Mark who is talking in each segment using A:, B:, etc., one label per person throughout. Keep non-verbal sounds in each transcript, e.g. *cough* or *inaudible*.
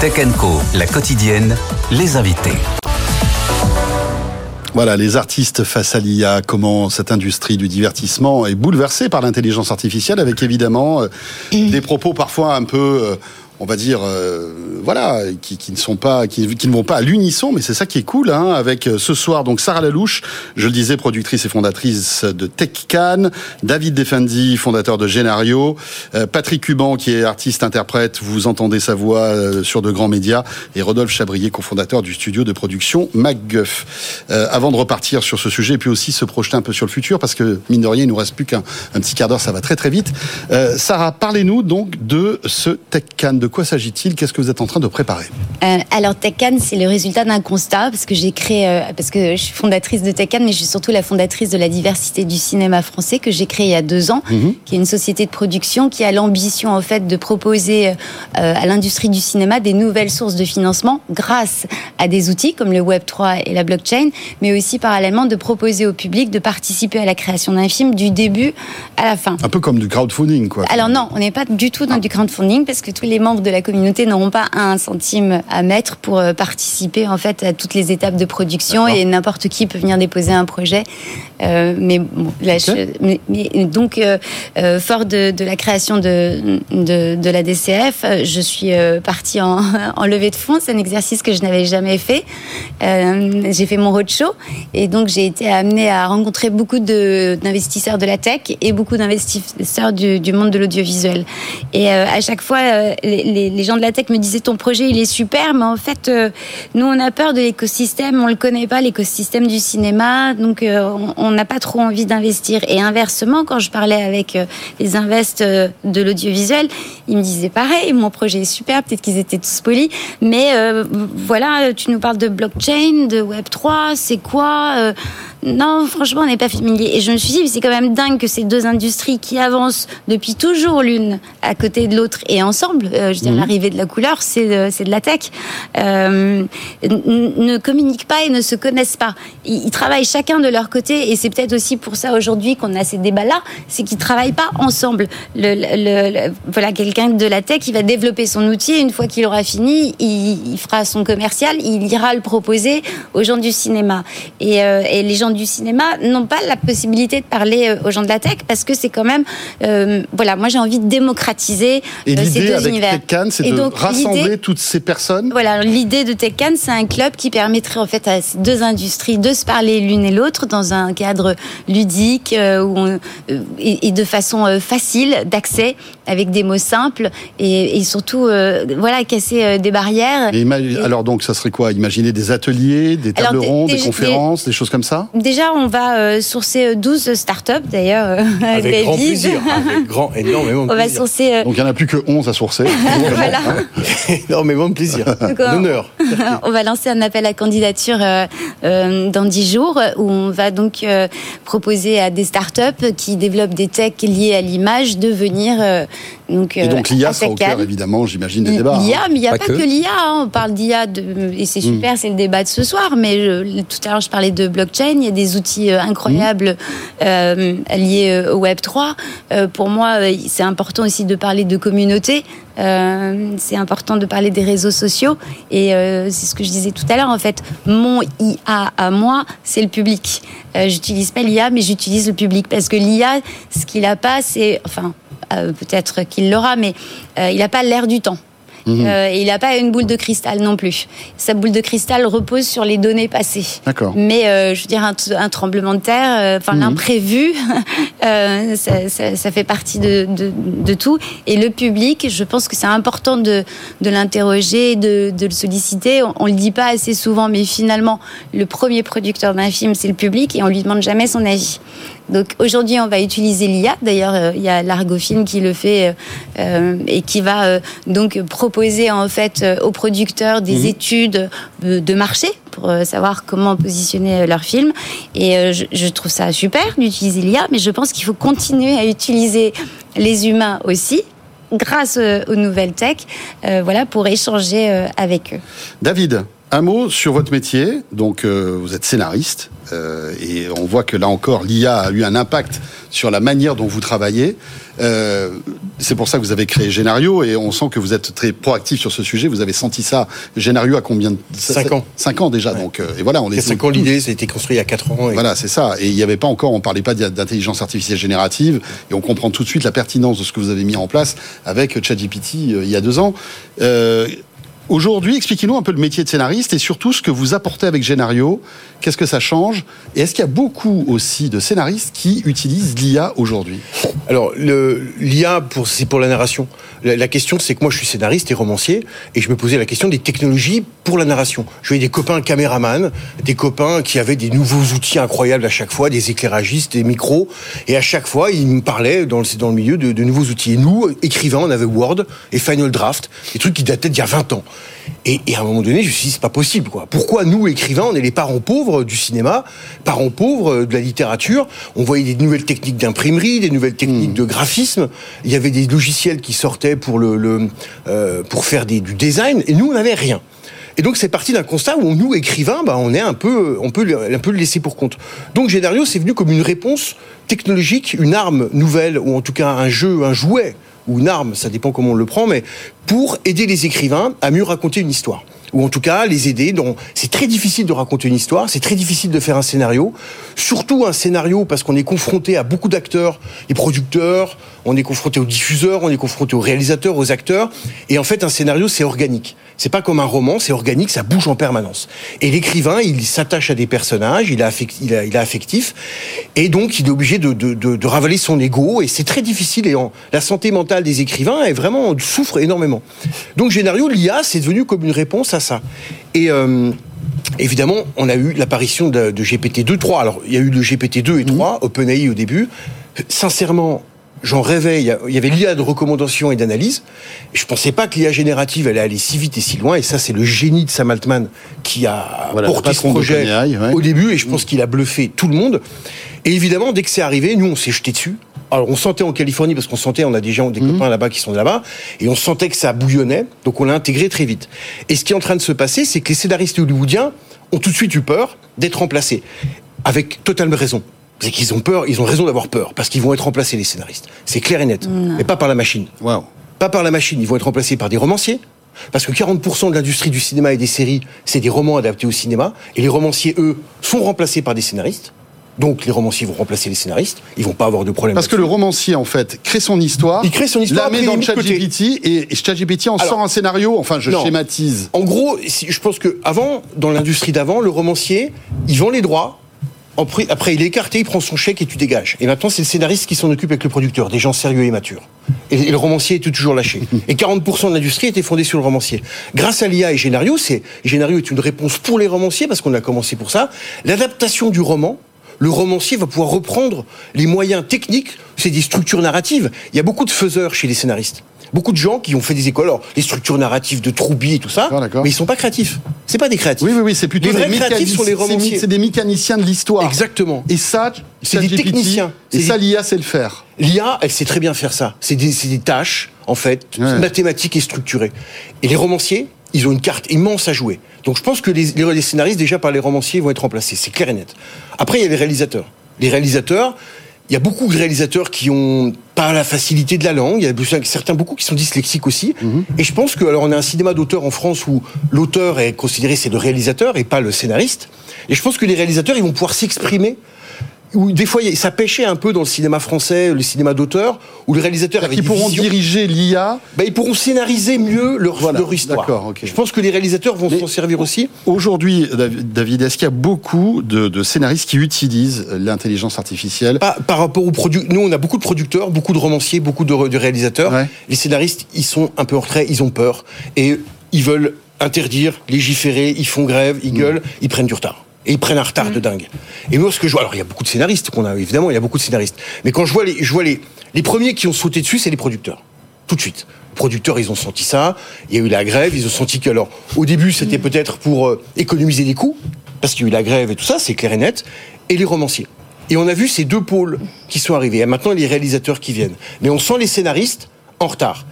A: Tech Co, la quotidienne, les invités.
B: Voilà, les artistes face à l'IA, comment cette industrie du divertissement est bouleversée par l'intelligence artificielle, avec évidemment euh, des propos parfois un peu euh, on va dire, euh, voilà, qui, ne sont pas, qui, ne vont pas à l'unisson, mais c'est ça qui est cool, hein, avec euh, ce soir donc Sarah Lalouche, je le disais, productrice et fondatrice de TechCan, David Defendi, fondateur de Genario, euh, Patrick Cuban qui est artiste-interprète, vous entendez sa voix sur de grands médias, et Rodolphe Chabrier, cofondateur du studio de production MacGuff. avant de repartir sur ce sujet, et puis aussi se projeter un peu sur le futur, parce que mine de rien, il nous reste plus qu'un petit quart d'heure, ça va très très vite. Sarah, parlez-nous donc de ce TechCan, de quoi s'agit-il? Qu'est-ce que vous êtes en train de préparer?
C: Euh, Alors TechCan, c'est le résultat d'un constat parce que j'ai créé, euh, parce que je suis fondatrice de TechCan, mais je suis surtout la fondatrice de la diversité du cinéma français que j'ai créé il y a deux ans, mhm. qui est une société de production qui a l'ambition en fait de proposer euh, à l'industrie du cinéma des nouvelles sources de financement grâce à des outils comme le Web 3 et la blockchain, mais aussi parallèlement de proposer au public de participer à la création d'un film du début à la fin.
B: Un peu comme du crowdfunding, quoi.
C: Alors non, on n'est pas du tout dans du crowdfunding parce que tous les membres de la communauté n'auront pas un centime à mettre pour euh, participer en fait à toutes les étapes de production et n'importe qui peut venir déposer un projet. Euh, mais, bon, donc euh, fort de, la création de, de, la DCF, je suis partie en, *laughs* en, levée de fonds. C'est un exercice que je n'avais jamais fait. j'ai fait mon roadshow et donc j'ai été amenée à rencontrer beaucoup d'investisseurs de, la tech et beaucoup d'investisseurs du, du, monde de l'audiovisuel. Et à chaque fois, les, les, gens de la tech me disaient ton projet il est super, mais en fait euh, nous on a peur de l'écosystème, on le connaît pas l'écosystème du cinéma, donc euh, on n'a pas trop envie d'investir. Et inversement, quand je parlais avec euh, les invests de l'audiovisuel, ils me disaient pareil, mon projet est super, peut-être qu'ils étaient tous polis, mais voilà, tu nous parles de blockchain, de Web 3, c'est quoi non, franchement, on n'est pas familier. Et je me suis dit, c'est quand même dingue que ces deux industries qui avancent depuis toujours l'une à côté de l'autre et ensemble, euh, je veux dire, mhm. l'arrivée de la couleur, c'est de, de la tech, euh, ne communiquent pas et ne se connaissent pas. Ils, travaillent chacun de leur côté et c'est peut-être aussi pour ça aujourd'hui qu'on a ces débats-là, c'est qu'ils travaillent pas ensemble. Le, le, voilà, quelqu'un de la tech, il va développer son outil et une fois qu'il aura fini, il, il, fera son commercial, il ira le proposer aux gens du cinéma. Et, euh, et les gens du cinéma n'ont pas la possibilité de parler euh, aux gens de la tech parce que c'est quand même, euh, voilà, moi j'ai envie de démocratiser
B: et euh, ces deux avec univers. TechCan, c'est de rassembler toutes ces personnes.
C: Voilà, l'idée de TechCan, c'est un club qui permettrait en fait à ces deux industries de se parler l'une et l'autre dans un cadre ludique où et, de façon facile d'accès avec des mots simples et, surtout voilà casser des barrières.
B: alors donc ça serait quoi? Imaginer des ateliers, des tables rondes, des, conférences, des choses comme ça?
C: Déjà, on va euh, sourcer 12 euh, startups, d'ailleurs. Euh,
D: avec grand plaisir. *laughs* Avec grand, énormément de
C: on Va sourcer,
B: Donc, il n'y en a plus que 11 à sourcer. *laughs*
C: voilà. *laughs*
D: énormément de plaisir. D'honneur.
C: on va lancer un appel à candidature dans 10 jours où on va donc proposer à des startups qui développent des techs liés à l'image de venir
B: donc, et donc l'IA sera au cœur, évidemment, j'imagine, des débats.
C: L'IA, hein. mais il n'y a pas, que, l'IA. Hein. On parle d'IA, et c'est hmm. super, c'est le débat de ce soir. Mais tout à l'heure, je parlais de blockchain. Il y a des outils euh, incroyables euh, liés euh, au Web 3. pour moi, c'est important aussi de parler de communauté. C'est important de parler des réseaux sociaux. Et c'est ce que je disais tout à l'heure. En fait, mon IA à moi, c'est le public. j'utilise pas l'IA, mais j'utilise le public parce que l'IA, ce qu'il a pas, c'est, enfin, euh, peut-être qu'il l'aura, mais euh, il n'a pas l'air du temps. Mhm. Euh, il n'a pas une boule de cristal non plus. Sa boule de cristal repose sur les données passées.
B: D'accord.
C: Mais je veux dire, un, tremblement de terre, enfin mhm. l'imprévu, *laughs* ça, fait partie de, tout. Et le public, je pense que c'est important de, l'interroger, de, le solliciter. On, ne le dit pas assez souvent, mais finalement, le premier producteur d'un film, c'est le public et on lui demande jamais son avis. Donc aujourd'hui, on va utiliser l'IA. D'ailleurs, euh, il y a l'Argofilm qui le fait euh, et qui va donc proposer en fait aux producteurs des mhm. études de marché pour savoir comment positionner leur film. Et je, je trouve ça super d'utiliser l'IA, mais je pense qu'il faut continuer à utiliser les humains aussi grâce aux nouvelles tech, voilà, pour échanger avec eux.
B: David, un mot sur votre métier. Donc, euh, vous êtes scénariste euh, et on voit que là encore, l'IA a eu un impact sur la manière dont vous travaillez. Euh, c'est pour ça que vous avez créé Génario et on sent que vous êtes très proactif sur ce sujet. Vous avez senti ça. Génario a combien de
D: Cinq ans.
B: Cinq ans déjà. Donc, et voilà, on
D: est. Cinq ans l'idée, ça a été construit il y a quatre ans.
B: Voilà, c'est ça. Et il n'y avait pas encore, on parlait pas d'intelligence artificielle générative et on comprend tout de suite la pertinence de ce que vous avez mis en place avec ChatGPT il y a deux ans. Aujourd'hui, expliquez-nous un peu le métier de scénariste et surtout ce que vous apportez avec Génario. Qu'est-ce que ça change Et est-ce qu'il y a beaucoup aussi de scénaristes qui utilisent l'IA aujourd'hui?
D: Alors, l'IA, c'est pour la narration. La, question, c'est que moi, je suis scénariste et romancier, et je me posais la question des technologies pour la narration. Je voyais des copains caméramans, des copains qui avaient des nouveaux outils incroyables à chaque fois, des éclairagistes, des micros, et à chaque fois, ils me parlaient dans le, milieu de, de nouveaux outils. Et nous, écrivains, on avait Word et Final Draft, des trucs qui dataient d'il y a 20 ans. Et, à un moment donné, je me suis dit, c'est pas possible, quoi. Pourquoi nous, écrivains, on est les parents pauvres du cinéma, parents pauvres de la littérature? On voyait des nouvelles techniques d'imprimerie, des nouvelles techniques hmm. de graphisme. Il y avait des logiciels qui sortaient pour le, euh, pour faire du design, et nous, on n'avait rien. Et donc c'est parti d'un constat où nous écrivains, bah, on est un peu, on peut un peu le laisser pour compte. Donc Génario, c'est venu comme une réponse technologique, une arme nouvelle ou en tout cas un jeu, un jouet ou une arme, ça dépend comment on le prend, mais pour aider les écrivains à mieux raconter une histoire ou en tout cas les aider. Donc c'est très difficile de raconter une histoire, c'est très difficile de faire un scénario, surtout un scénario parce qu'on est confronté à beaucoup d'acteurs, les producteurs, on est confronté aux diffuseurs, on est confronté aux réalisateurs, aux acteurs, et en fait un scénario c'est organique. C'est pas comme un roman, c'est organique, ça bouge en permanence. Et l'écrivain, il s'attache à des personnages, il, a il, a, il a affectif, et donc il est obligé de, de, de, de ravaler son ego, et c'est très difficile. Et en, la santé mentale des écrivains est vraiment souffre énormément. Donc Génario, l'IA, c'est devenu comme une réponse à ça. Et euh, Évidemment, on a eu l'apparition de, de GPT-2, 3. Alors, il y a eu le GPT-2 et 3, mmh. OpenAI au début. Sincèrement, j'en rêvais. Il y avait l'IA de recommandation et d'analyse. Je pensais pas que l'IA générative allait aller si vite et si loin. Et ça, c'est le génie de Sam Altman qui a porté ce projet au début. Et je pense qu'il a bluffé tout le monde. Et évidemment, dès que c'est arrivé, nous, on s'est jeté dessus. Alors, on sentait en Californie, parce qu'on sentait, on a des gens, des mhm. copains là-bas qui sont là-bas, et on sentait que ça bouillonnait, donc on l'a intégré très vite. Et ce qui est en train de se passer, c'est que les scénaristes hollywoodiens ont tout de suite eu peur d'être remplacés. Avec totalement raison c'est qu'ils ont peur, ils ont raison d'avoir peur, parce qu'ils vont être remplacés, les scénaristes. C'est clair et net. Mais pas par la machine.
B: Wow.
D: Pas par la machine. Ils vont être remplacés par des romanciers. Parce que 40% de l'industrie du cinéma et des séries, c'est des romans adaptés au cinéma. Et les romanciers, eux, sont remplacés par des scénaristes. Donc les romanciers vont remplacer les scénaristes, ils vont pas avoir de problème.
B: Parce que le romancier en fait crée son histoire,
D: il crée son histoire,
B: la met dans ChatGPT et ChatGPT en sort un scénario. Enfin, je schématise.
D: En gros, je pense que avant, dans l'industrie d'avant, le romancier, il vend les droits, après, il est écarté, il prend son chèque et tu dégages. Et maintenant, c'est le scénariste qui s'en occupe avec le producteur, des gens sérieux et matures. Et, le romancier est toujours lâché. Et 40% de l'industrie était fondée sur le romancier. Grâce à l'IA et Génario, c'est Génario est une réponse pour les romanciers parce qu'on a commencé pour ça. L'adaptation du roman, le romancier va pouvoir reprendre les moyens techniques, c'est des structures narratives. Il y a beaucoup de faiseurs chez les scénaristes beaucoup de gens qui ont fait des écoles, alors les structures narratives de Troubi et tout ça, mais ils sont pas créatifs. C'est pas des créatifs.
B: Oui, oui, oui, c'est plutôt
D: les vrais créatifs sont les romanciers.
B: C'est des mécaniciens de l'histoire.
D: Exactement.
B: Et ça, c'est des techniciens. Et ça, l'IA sait le faire.
D: L'IA, elle sait très bien faire ça. C'est des, des, tâches, en fait, mathématiques et structurées. Et les romanciers, ils ont une carte immense à jouer. Donc je pense que les, les scénaristes, déjà par les romanciers, vont être remplacés. C'est clair et net. Après, il y a les réalisateurs. Les réalisateurs, il y a beaucoup de réalisateurs qui ont pas la facilité de la langue. Il y a certains beaucoup qui sont dyslexiques aussi. Mhm. Et je pense que alors on a un cinéma d'auteur en France où l'auteur est considéré c'est le réalisateur et pas le scénariste. Et je pense que les réalisateurs ils vont pouvoir s'exprimer où des fois ça pêchait un peu dans le cinéma français, le cinéma d'auteur, où les réalisateurs avaient
B: ils pourront diriger l'IA,
D: ben, ils pourront scénariser mieux leur, leur histoire. Je pense que les réalisateurs vont s'en servir aussi.
B: Aujourd'hui, David, est-ce qu'il y a beaucoup de, scénaristes qui utilisent l'intelligence artificielle?
D: Par, rapport aux produits, nous on a beaucoup de producteurs, beaucoup de romanciers, beaucoup de, réalisateurs. Les scénaristes, ils sont un peu en retrait, ils ont peur et ils veulent interdire, légiférer, ils font grève, ils mm. gueulent, ils prennent du retard. Et ils prennent un retard de dingue. Et moi, ce que je vois, alors il y a beaucoup de scénaristes qu'on a, évidemment, il y a beaucoup de scénaristes. Mais quand je vois les, je vois les, les premiers qui ont sauté dessus, c'est les producteurs. Tout de suite. Les producteurs, ils ont senti ça. Il y a eu la grève. Ils ont senti que, alors, au début, c'était peut-être pour euh, économiser des coûts, parce qu'il y a eu la grève et tout ça, c'est clair et net. Et les romanciers. Et on a vu ces deux pôles qui sont arrivés. Et maintenant, les réalisateurs qui viennent. Mais on sent les scénaristes en retard.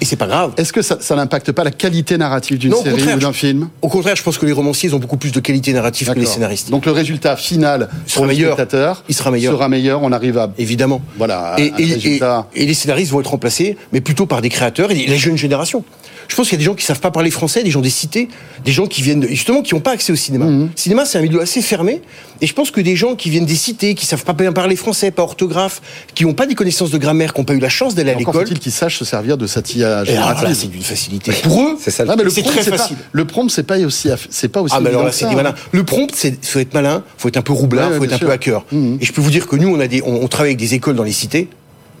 D: Et c'est pas grave.
B: Est-ce que ça, ça n'impacte pas la qualité narrative d'une série ou d'un film?
D: Au contraire, je pense que les romanciers ont beaucoup plus de qualité narrative que les scénaristes.
B: Donc le résultat final
D: Il
B: pour
D: sera
B: le
D: meilleur.
B: spectateur
D: Il sera meilleur.
B: sera meilleur. On arrive à
D: Évidemment.
B: Voilà,
D: Et,
B: un
D: et-
B: résultat.
D: et- et les scénaristes vont être remplacés, mais plutôt par des créateurs et la jeune génération. Je pense qu'il y a des gens qui savent pas parler français, des gens des cités, des gens qui viennent de- justement qui n'ont pas accès au cinéma.
B: Mhm.
D: Le cinéma, c'est un milieu assez fermé, et je pense que des gens qui viennent des cités, qui savent pas bien parler français, pas orthographe, qui n'ont pas des connaissances de grammaire, qui n'ont pas eu la chance d'aller à l'école.
B: faut-il qu'ils sachent se servir de cette IA
D: Et alors là,
B: générative.
D: c'est d'une facilité. Pour eux,
E: C'est ça le
B: Ah, mais le
D: c'est
B: prompt,
D: très
B: c'est pas-
D: facile.
B: le prompt, c'est pas aussi, c'est pas aussi.
D: Ah, mais alors là, c'est
B: hein.
D: malins. Le prompt, c'est faut être malin, faut être un peu roublard,
B: Ouais,
D: faut être un peu hacker.
B: Mhm.
D: Et je peux vous dire que nous, on a des, on, on travaille avec des écoles dans les cités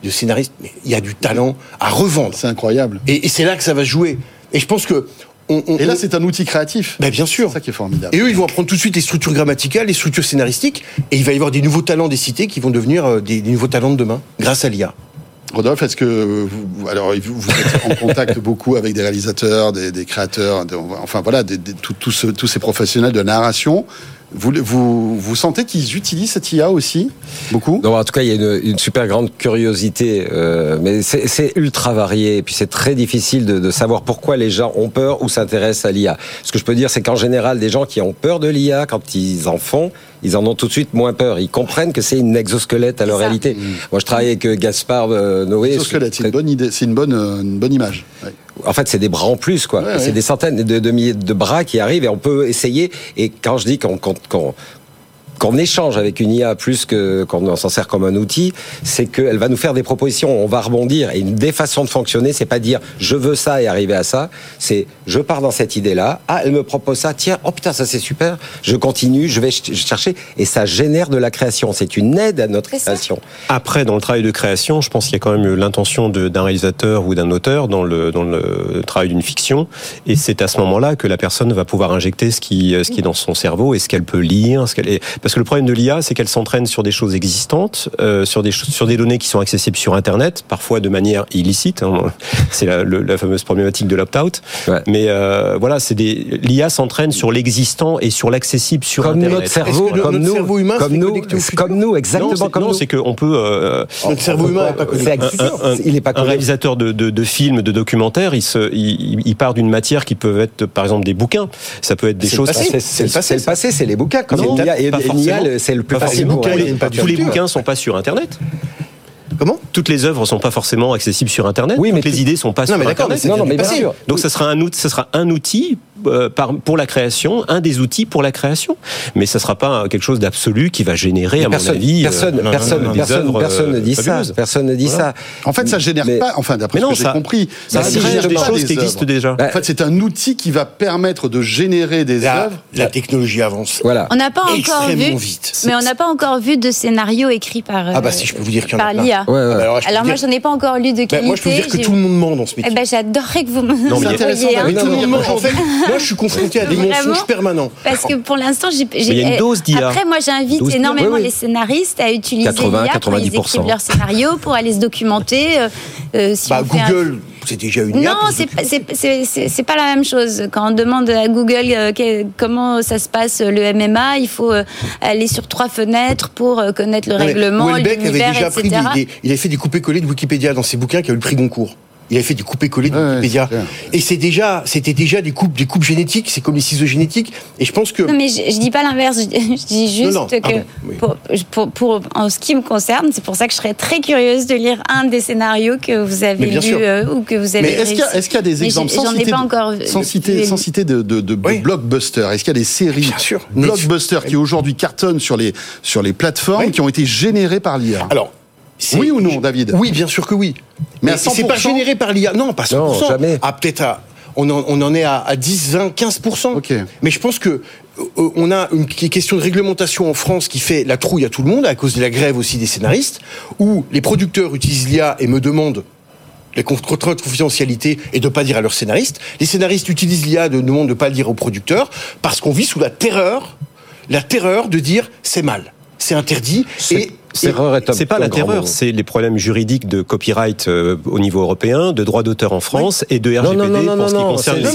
D: de scénaristes, mais il y a du talent à revendre.
B: C'est incroyable.
D: Et, et c'est là que ça va jouer. Et je pense que on, on-
B: Et là,
D: on-
B: c'est un outil créatif.
D: ben, bien sûr.
B: C'est ça qui est formidable.
D: Et eux, ils vont apprendre tout de suite les structures grammaticales, les structures scénaristiques, et il va y avoir des nouveaux talents des cités qui vont devenir euh, des, des nouveaux talents de demain, grâce à l'IA.
B: Rodolphe, est-ce que vous, alors vous, êtes en contact *laughs* beaucoup avec des réalisateurs, des, des créateurs, des- enfin voilà, des- des- tout- tout ce- tous ces professionnels de la narration. Vous, vous, vous sentez qu'ils utilisent cette IA aussi beaucoup?
E: Non, en tout cas, il y a une, une super grande curiosité, euh, mais c'est ultra varié. Et puis c'est très difficile de, de savoir pourquoi les gens ont peur ou s'intéressent à l'IA. Ce que je peux dire, c'est qu'en général, des gens qui ont peur de l'IA, quand ils en font, ils en ont tout de suite moins peur. Ils comprennent que c'est une exosquelette à leur
C: ça.
E: réalité. Moi, je travaille avec euh, Gaspard euh, Noé.
B: Exosquelette, c'est une bonne idée, c'est une bonne, euh, une bonne image. Ouais.
E: En fait, c'est des bras en plus, quoi.
B: Ouais,
E: c'est
B: ouais.
E: des centaines de, de milliers de bras qui arrivent et on peut essayer. Et quand je dis qu'on qu'on- qu'on échange avec une IA plus que qu'on s'en sert comme un outil, c'est qu'elle va nous faire des propositions, on va rebondir. Et une des façons de fonctionner, c'est pas dire je veux ça et arriver à ça. C'est je pars dans cette idée-là. Ah, elle me propose ça. Tiens, oh putain, ça c'est super. Je continue, je vais ch- chercher et ça génère de la création. C'est une aide à notre création.
F: Après, dans le travail de création, je pense qu'il y a quand même l'intention d'un réalisateur ou d'un auteur dans le, dans le travail d'une fiction. Et c'est à ce moment-là que la personne va pouvoir injecter ce qui, ce qui est dans son cerveau et ce qu'elle peut lire. Ce qu'elle est... Parce que le problème de l'IA, c'est qu'elle s'entraîne sur des choses existantes, euh, sur, des, choses- sur des données qui sont accessibles sur Internet, parfois de manière illicite. hein. *laughs* C'est la, fameuse problématique de l'opt-out.
E: Ouais.
F: Mais euh, voilà, c'est des l'IA s'entraîne sur l'existant et sur l'accessible sur
E: Comme
F: Internet.
E: notre cerveau, comme
D: notre
E: nous,
D: cerveau humain
E: comme nous, comme nous, exactement
F: non, c'est-
E: comme
F: non,
E: nous.
F: c'est qu'on peut. euh,
D: Notre cerveau humain n'est pas
F: un-
E: il est pas
F: un
E: connecté.
F: réalisateur de, de, de films, de documentaires, il, se, il, il part d'une matière qui peut être, par exemple, des bouquins. Ça peut être des choses.
E: C'est le passé, c'est le passé, c'est les bouquins. Comme
F: Non, pas
E: c'est le plus
F: Pas
E: facile
F: Tous les bouquins sont pas sur Internet.
D: Comment
F: Toutes les œuvres sont pas forcément accessibles sur Internet.
E: Oui, mais
F: Toutes les idées sont pas
D: Non,
F: sur
D: mais d'accord,
F: Internet.
E: Non, non, mais bien sûr.
F: Donc ça sera un outil, ça sera un outil euh, par, pour la création, un des outils pour la création. Mais ça sera pas quelque chose d'absolu qui va générer, à
E: personne,
F: mon avis, euh,
E: personne, personne, personne, personne ne
F: euh,
E: dit ça.
F: fabuleuses.
E: Personne ne dit
F: Voilà.
E: ça.
B: En fait, ça génère
E: Mais-
B: pas, enfin d'après ce que j'ai
F: ça-
B: compris,
F: Ça
B: ça
F: génère
B: génère
F: des choses qui existent déjà.
B: En fait, c'est un outil qui va permettre de générer des œuvres.
D: la technologie avance.
E: Voilà.
C: On n'a pas encore
D: Extrêmement
C: vu,
D: vite.
C: mais on n'a pas encore vu de scénario écrit par,
D: Ah bah
C: euh,
D: si, je peux vous dire qu'il y en a
C: par l'IA.
E: Ouais, ouais.
D: Ah bah alors, je
C: moi,
D: dire-
C: j'en ai pas encore lu de
D: Bah,
C: qualité.
D: moi, je peux vous dire que tout le monde ment dans ce métier.
C: Eh ben, j'adorerais que vous me
F: Non, mais
B: intéressant
D: tout le monde ment. En fait, *laughs* moi, je suis confronté à des mensonges permanents.
C: Parce que pour l'instant, j'ai.
F: il y a une
C: eh,
F: dose d'IA.
C: Après, moi, j'invite
E: 12,
C: énormément
E: oui, oui.
C: les scénaristes à utiliser
E: 80,
C: l'IA quand ils
E: 90%.
C: écrivent leur scénario pour aller se documenter. euh, euh, si
D: Bah, Google, c'est déjà une.
C: Non, c'est pas, la même chose. Quand on demande à Google euh, que- comment ça se passe euh, le MMA, il faut euh, aller sur trois fenêtres pour euh, connaître le
D: Non, mais
C: règlement, l'univers,
D: déjà pris
C: etc.
D: des, des- il avait fait des coupés-collés de Wikipédia dans ses bouquins qui a eu le prix Goncourt. Il avait fait des coupés-collés de
B: Ouais,
D: Wikipédia. Et c'est déjà, c'était déjà des coupes, des coupes génétiques. C'est comme les ciseaux génétiques. Et je pense que.
C: Non, mais je, je dis pas l'inverse. Je, je dis juste
D: Non, non,
C: que,
D: oui.
C: pour, pour, pour- en ce qui me concerne, c'est pour ça que je serais très curieuse de lire un des scénarios que vous avez lu euh, ou que vous avez
B: Mais est-ce qu'il y, a-
C: réussi.
B: est-ce qu'il y a des
C: Mais
B: exemples sans
C: j'en ai
B: citer,
C: pas
B: de-
C: encore
B: sans
C: vu-
B: citer, sans citer de, de, de
D: Oui.
B: blockbusters? Est-ce qu'il y a des séries
D: Bien sûr.
B: blockbusters qui aujourd'hui cartonnent sur les, sur les plateformes
D: Oui.
B: qui ont été générées par l'IA
D: Alors.
B: Oui ou non, David
D: Oui, bien sûr que oui.
B: Mais à
D: c'est pas
B: 100%?
D: généré par l'IA. Non, pas 100%.
E: Non, jamais.
D: Ah, peut-être à. On en, on en est à, à 10, 20, 15%.
B: Ok.
D: Mais je pense que euh, on a une question de réglementation en France qui fait la trouille à tout le monde à cause de la grève aussi des scénaristes, où les producteurs utilisent l'IA et me demandent les contrats de confidentialité et de pas dire à leurs scénaristes. Les scénaristes utilisent l'IA de demandent de pas le dire aux producteurs parce qu'on vit sous la terreur la terreur de dire c'est mal, c'est interdit. Et
E: c'est
F: pas la terreur, c'est les problèmes juridiques de copyright euh, au niveau européen, de droit d'auteur en France et de RGPD
E: non, non, non,
F: pour ce qui
E: non,
F: concerne les
E: euh,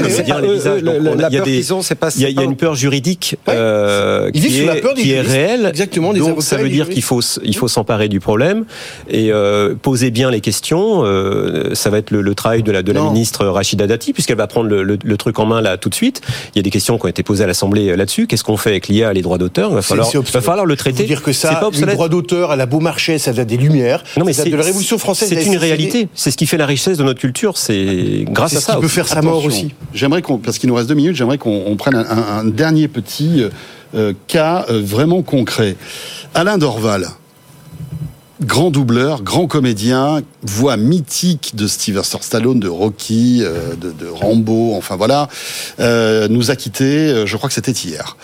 F: il y a une peur juridique euh, qui, est, réelle.
D: Exactement,
F: Donc ça veut dire qu'il faut il faut s'emparer du problème et poser bien les questions. Ça va être le, travail de la de la
D: Non.
F: ministre Rachida Dati puisqu'elle va prendre le, truc en main là tout de suite. Il y a des questions qui ont été posées à l'Assemblée là-dessus. Qu'est-ce qu'on fait avec l'IA, les droits d'auteur? Il va falloir, le traiter. C'est pas obsolète.
D: droit d'auteur à la Beaumarchais, ça date des Lumières.
F: Non, mais
D: ça date
F: c'est
D: de la Révolution française.
F: C'est une réalité. C'est ce qui fait la richesse de notre culture. C'est grâce à
D: ce qui
F: ça.
D: peut faire sa mort aussi.
B: J'aimerais qu'on, parce qu'il nous reste deux minutes, j'aimerais qu'on on prenne un, un- un dernier petit euh, euh, cas euh, vraiment concret. Alain Dorval, grand doubleur, grand comédien, voix mythique de Sylvester Stallone, de Rocky, euh, de, Rambo, enfin voilà, euh, nous a quittés. euh, Je crois que c'était hier.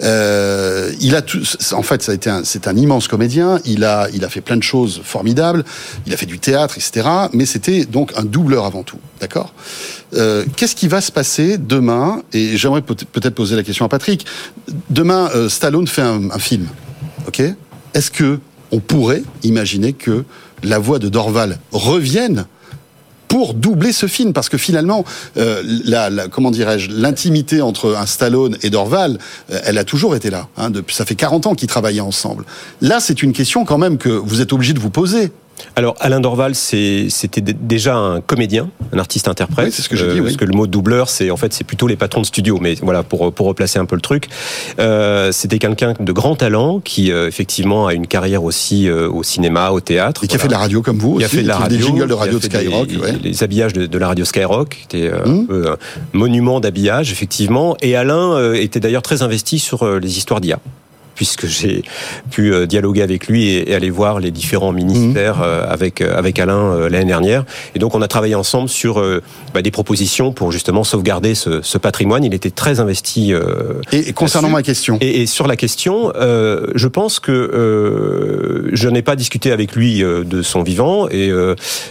B: Il a tout, en fait, ça a été c'est un immense comédien. Il a, il a fait plein de choses formidables. Il a fait du théâtre, etc. Mais c'était donc un doubleur avant tout, d'accord? Qu'est-ce qui va se passer demain? Et j'aimerais peut- peut-être poser la question à Patrick. Demain, Stallone fait un, un film, ok? Est-ce que on pourrait imaginer que la voix de Dorval revienne pour doubler ce film. Parce que finalement euh, comment dirais-je l'intimité entre un Stallone et Dorval euh, elle a toujours été là hein, ça fait 40 ans qu'ils travaillaient ensemble. Là c'est une question quand même que vous êtes obligé de vous poser
F: Alors Alain Dorval, c'était déjà un comédien, un artiste-interprète.
B: Oui, c'est ce que j'ai dit, oui.
F: Parce que le mot doubleur, c'est en fait c'est plutôt les patrons de studio. Mais voilà, pour pour replacer un peu le truc, euh, c'était quelqu'un de grand talent qui euh, effectivement a une carrière aussi euh, au cinéma, au théâtre.
B: et qui a fait de la radio comme vous
F: Il a fait de la
B: qui
F: radio,
B: des jingles de radio de
F: des-
B: Skyrock ouais.
F: les habillages de, de la radio Skyrock, qui était euh,
B: Mmh.
F: un peu un monument d'habillage effectivement. Et Alain euh, était d'ailleurs très investi sur euh, les histoires d'IA puisque j'ai pu euh, dialoguer avec lui et, et aller voir les différents ministères euh, avec euh, avec Alain l'année dernière. Et donc on a travaillé ensemble sur bah, des propositions pour justement sauvegarder ce, ce patrimoine. Il était très investi.
B: et, et concernant ma question
F: et, et sur la question, euh, je pense que euh, je n'ai pas discuté avec lui euh, de son vivant et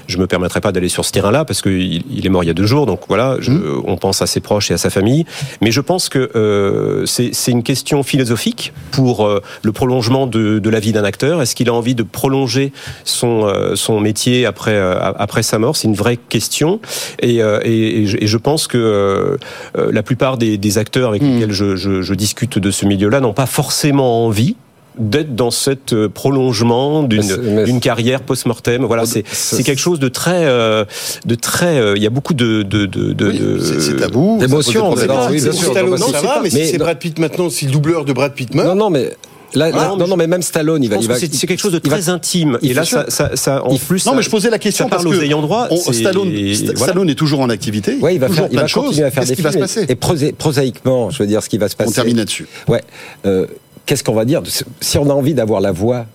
F: je me permettrai pas d'aller sur ce terrain-là parce qu'il il est mort il y a deux jours, donc voilà, je, on pense à ses proches et à sa famille. Mais je pense que c'est c'est une question philosophique pour euh, le prolongement de, de la vie d'un acteur. Est-ce qu'il a envie de prolonger son euh, son métier après euh, après sa mort? C'est une vraie question. Et, et, et je, pense que la plupart des, des acteurs avec lesquels je, je, je discute de ce milieu-là n'ont pas forcément envie d'être dans cet euh, prolongement
E: Mais
F: d'une
E: mais
F: carrière post-mortem. Voilà, c'est
E: c'est-
F: quelque chose de très euh, de très. euh, Il y a beaucoup de de de, de,
B: Oui, c'est- tabou ça pose des
E: d'émotion,
B: problèmes.
E: dedans, oui, bien
D: Pour
E: sûr.
D: Stallone,
E: Non,
D: ça
E: mais
D: va,
E: c'est pas-
D: mais si
E: mais
D: c'est Brad Pitt maintenant, si le doubleur de Brad Pitt meurt,
E: Non, non, mais là,
D: Ah,
E: là-
D: non,
E: non, mais même Stallone, il va,
F: c'est quelque chose de
E: va-
F: très intime.
E: il
F: Et là, ça, ça, ça, en
E: Il-
F: plus,
B: non
F: ça-
B: mais je posais la question
F: ça parle
B: parce
F: aux
B: que
F: ayants droit.
B: on- Stallone,
F: et
B: St-
F: voilà.
B: Stallone est toujours en activité
E: Ouais, il va,
B: toujours
E: faire, il
B: plein
E: va
B: de choses.
E: continuer à faire des
B: qui va se
E: films.
B: passer
E: Et prosaïquement, je veux dire, ce qui va se passer.
B: on termine là-dessus
E: Ouais. Euh, Qu'est-ce qu'on va dire Si on a envie d'avoir la voix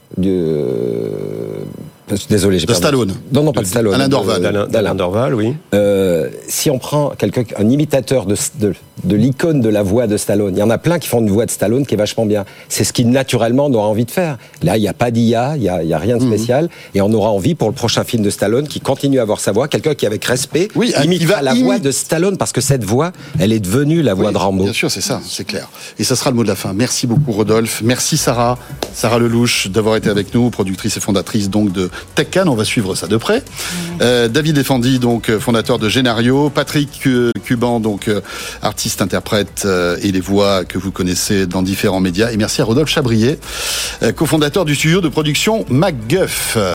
E: de. Désolé, j'ai
B: de
E: perdu.
B: Stallone
E: Non, non, pas de Stallone.
B: Alain
E: de-
B: Dorval.
F: D'Alain d'Alain Dorval, oui.
E: Euh, si on prend quelqu'un, un imitateur de, de, de l'icône de la voix de Stallone, il y en a plein qui font une voix de Stallone qui est vachement bien. C'est ce qui naturellement on aura envie de faire. Là, il n'y a pas d'IA, il n'y a, a rien
B: Mhm.
E: de spécial, et on aura envie pour le prochain film de Stallone qui continue à avoir sa voix, quelqu'un qui avec respect
B: Oui,
E: imitera
B: va
E: la voix de Stallone parce que cette voix, elle est devenue la voix
B: Oui,
E: de Rambo.
B: Bien sûr, c'est ça, c'est clair. Et ça sera le mot de la fin. Merci beaucoup, Rodolphe. Merci, Sarah. Sarah Lelouch, d'avoir été avec nous, productrice et fondatrice donc de TechCan. On va suivre ça de près. Euh, David Effendi, donc euh, fondateur de Génario. Patrick euh, Cuban, donc artiste, interprète euh, et les voix que vous connaissez dans différents médias. Et merci à Rodolphe Chabrier, euh, cofondateur du studio de production MacGuff.